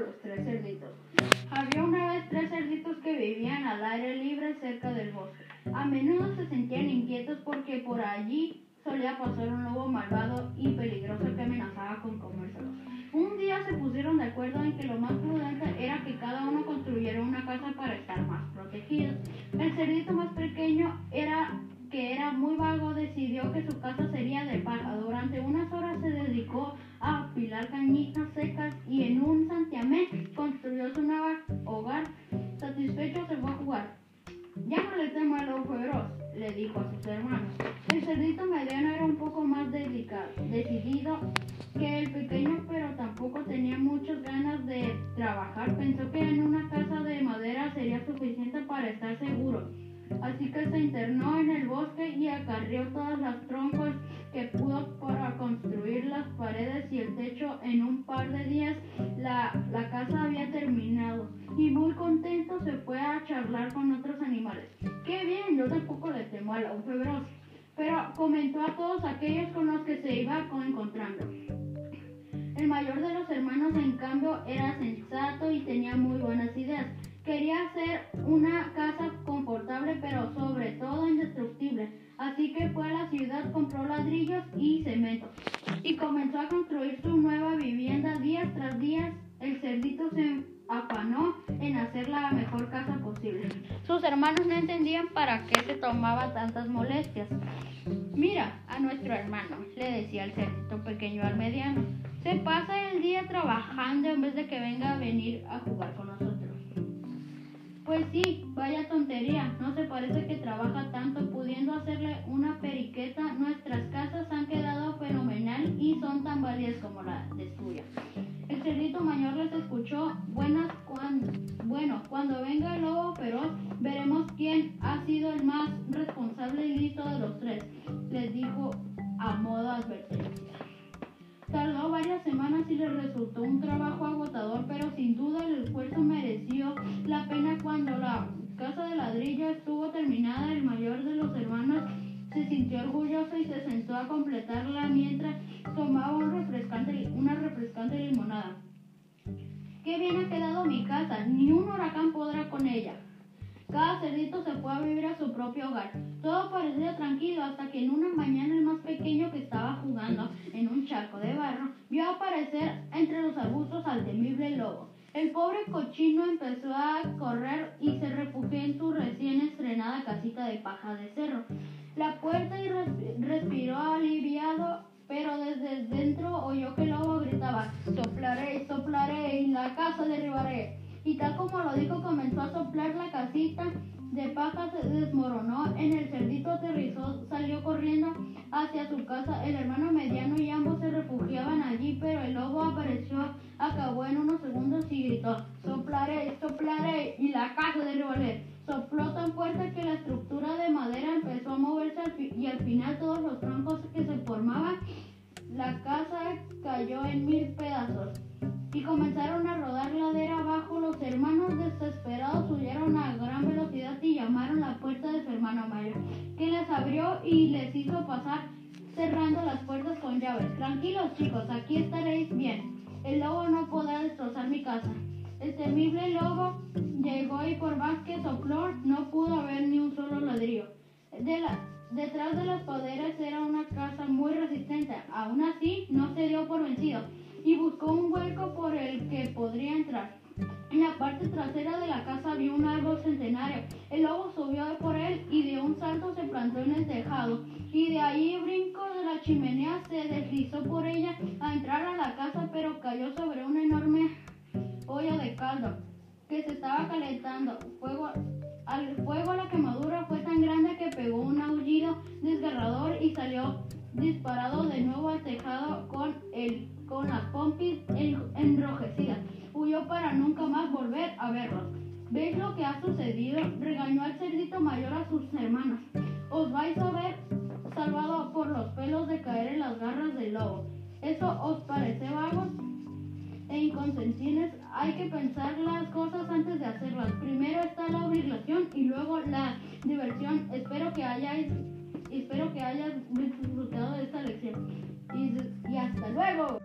los tres cerditos. Había una vez tres cerditos que vivían al aire libre cerca del bosque. A menudo se sentían inquietos porque por allí solía pasar un lobo malvado y peligroso que amenazaba con comérselos. Un día se pusieron de acuerdo en que lo más prudente era que cada uno construyera una casa para estar más protegidos. El cerdito más pequeño era que era muy vago, decidió que su casa sería de paja. Durante unas horas se dedicó a apilar cañitas secas y en un santiamén construyó su nuevo hogar. Satisfecho se fue a jugar. Ya no le temo lobo feroz, le dijo a sus hermanos. El cerdito mediano era un poco más decidido que el pequeño, pero tampoco tenía muchas ganas de trabajar. Pensó que en una casa de madera sería suficiente para estar seguro. Así que se internó en el bosque y acarrió todas las troncos que pudo para construir las paredes y el techo. En un par de días la, la casa había terminado y muy contento se fue a charlar con otros animales. ¡Qué bien! Yo tampoco le temo a la feroz, pero comentó a todos aquellos con los que se iba encontrando. El mayor de los hermanos, en cambio, era sensato y tenía muy buenas ideas. Quería hacer una compró ladrillos y cemento y comenzó a construir su nueva vivienda días tras días. El cerdito se afanó en hacer la mejor casa posible. Sus hermanos no entendían para qué se tomaba tantas molestias. Mira a nuestro hermano, le decía el cerdito pequeño al mediano. Se pasa el día trabajando en vez de que venga a venir a jugar con nosotros. Pues sí, vaya tontería. No se parece que trabaja tanto pudiendo hacerle una periqueta. Nuestras casas han quedado fenomenal y son tan válidas como la de suya. El cerdito mayor les escuchó. Buenas cuando, bueno, cuando venga el lobo feroz, veremos quién ha sido el más responsable y listo de los tres. Les dijo a modo advertencia. Tardó varias semanas y le resultó un trabajo agotador, pero sin duda el esfuerzo mereció a completarla mientras tomaba un refrescante, una refrescante limonada. Qué bien ha quedado mi casa, ni un huracán podrá con ella. Cada cerdito se fue a vivir a su propio hogar. Todo parecía tranquilo hasta que en una mañana el más pequeño que estaba jugando en un charco de barro vio aparecer entre los arbustos al temible lobo. El pobre cochino empezó a correr y se refugió en su recién estrenada casita de paja de cerro. La puerta y respiró aliviado, pero desde dentro oyó que el lobo gritaba, soplaré, soplaré y la casa derribaré y tal como lo dijo comenzó a soplar la casita de paja se desmoronó en el cerdito aterrizó salió corriendo hacia su casa. El hermano mediano y ambos se refugiaban allí pero el lobo apareció acabó en unos segundos y gritó soplaré soplaré y la casa derribaré sopló tan fuerte que la estructura de madera empezó a moverse y al final todos los troncos que se formaban la casa cayó en mil pedazos y comenzaron a rodar ladera abajo. Los hermanos desesperados huyeron a gran velocidad y llamaron a la puerta de su hermano mayor, que les abrió y les hizo pasar cerrando las puertas con llaves. Tranquilos chicos, aquí estaréis bien. El lobo no podrá destrozar mi casa. El temible lobo llegó y por más que sopló no pudo ver ni un solo ladrillo. De detrás de las paderas era una casa muy resistente. Aún así, no se dio por vencido y buscó un hueco por el que podría entrar. En la parte trasera de la casa había un árbol centenario. El lobo subió por él y de un salto se plantó en el tejado. Y de ahí brincó de la chimenea, se deslizó por ella a entrar a la casa, calentando. Fuego, al fuego la quemadura fue tan grande que pegó un aullido desgarrador y salió disparado de nuevo al tejado con, el, con las pompis enrojecidas. Huyó para nunca más volver a verlos. ¿Veis lo que ha sucedido? Regañó al cerdito mayor a sus hermanos. Os vais a ver salvado por los pelos de caer en las garras del lobo. ¿Eso os parece vagos? hay que pensar las cosas antes de hacerlas. Primero está la obligación y luego la diversión. Espero que hayáis, espero que hayas disfrutado de esta lección. y hasta luego.